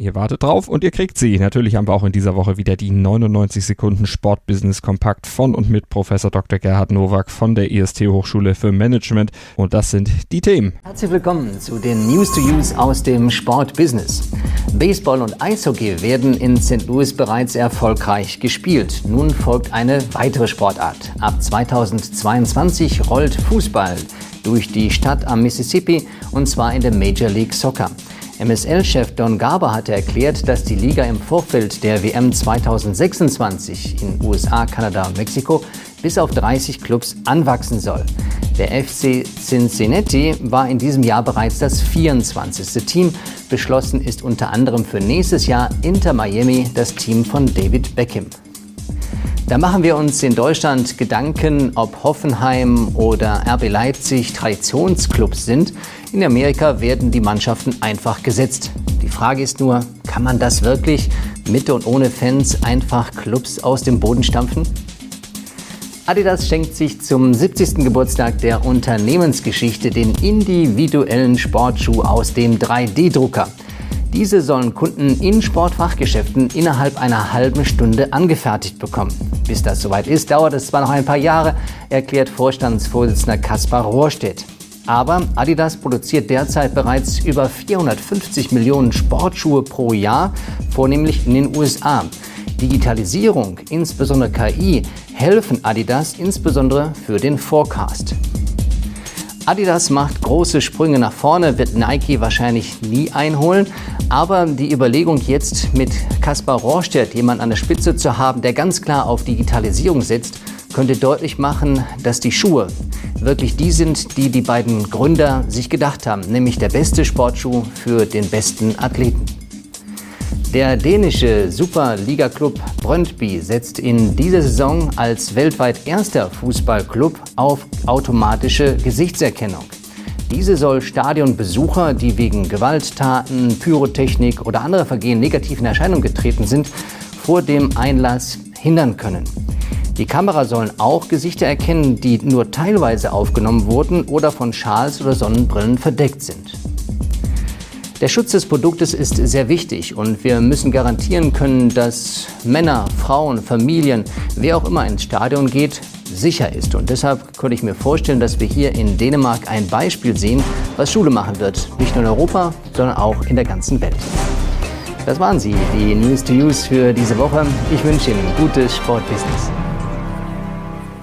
Ihr wartet drauf und ihr kriegt sie. Natürlich haben wir auch in dieser Woche wieder die 99 Sekunden Sportbusiness Kompakt von und mit Professor Dr. Gerhard Nowak von der IST Hochschule für Management. Und das sind die Themen. Herzlich willkommen zu den News to Use aus dem Sportbusiness. Baseball und Eishockey werden in St. Louis bereits erfolgreich gespielt. Nun folgt eine weitere Sportart. Ab 2022 rollt Fußball durch die Stadt am Mississippi und zwar in der Major League Soccer. MSL-Chef Don Garber hatte erklärt, dass die Liga im Vorfeld der WM 2026 in USA, Kanada und Mexiko bis auf 30 Clubs anwachsen soll. Der FC Cincinnati war in diesem Jahr bereits das 24. Team. Beschlossen ist unter anderem für nächstes Jahr Inter Miami das Team von David Beckham. Da machen wir uns in Deutschland Gedanken, ob Hoffenheim oder RB Leipzig Traditionsclubs sind. In Amerika werden die Mannschaften einfach gesetzt. Die Frage ist nur, kann man das wirklich mit und ohne Fans einfach Clubs aus dem Boden stampfen? Adidas schenkt sich zum 70. Geburtstag der Unternehmensgeschichte den individuellen Sportschuh aus dem 3D-Drucker. Diese sollen Kunden in Sportfachgeschäften innerhalb einer halben Stunde angefertigt bekommen. Bis das soweit ist, dauert es zwar noch ein paar Jahre, erklärt Vorstandsvorsitzender Kaspar Rohrstedt. Aber Adidas produziert derzeit bereits über 450 Millionen Sportschuhe pro Jahr, vornehmlich in den USA. Digitalisierung, insbesondere KI, helfen Adidas insbesondere für den Forecast. Adidas macht große Sprünge nach vorne, wird Nike wahrscheinlich nie einholen. Aber die Überlegung jetzt mit Kaspar Rohrstedt jemanden an der Spitze zu haben, der ganz klar auf Digitalisierung setzt, könnte deutlich machen, dass die Schuhe wirklich die sind, die die beiden Gründer sich gedacht haben, nämlich der beste Sportschuh für den besten Athleten. Der dänische Superliga-Club Brøndby setzt in dieser Saison als weltweit erster Fußballclub auf automatische Gesichtserkennung. Diese soll Stadionbesucher, die wegen Gewalttaten, Pyrotechnik oder anderer Vergehen negativ in Erscheinung getreten sind, vor dem Einlass hindern können. Die Kamera sollen auch Gesichter erkennen, die nur teilweise aufgenommen wurden oder von Schals oder Sonnenbrillen verdeckt sind. Der Schutz des Produktes ist sehr wichtig und wir müssen garantieren können, dass Männer, Frauen, Familien, wer auch immer ins Stadion geht, sicher ist. Und deshalb könnte ich mir vorstellen, dass wir hier in Dänemark ein Beispiel sehen, was Schule machen wird. Nicht nur in Europa, sondern auch in der ganzen Welt. Das waren sie, die News to Use für diese Woche. Ich wünsche Ihnen gutes Sportbusiness.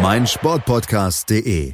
mein Sportpodcast.de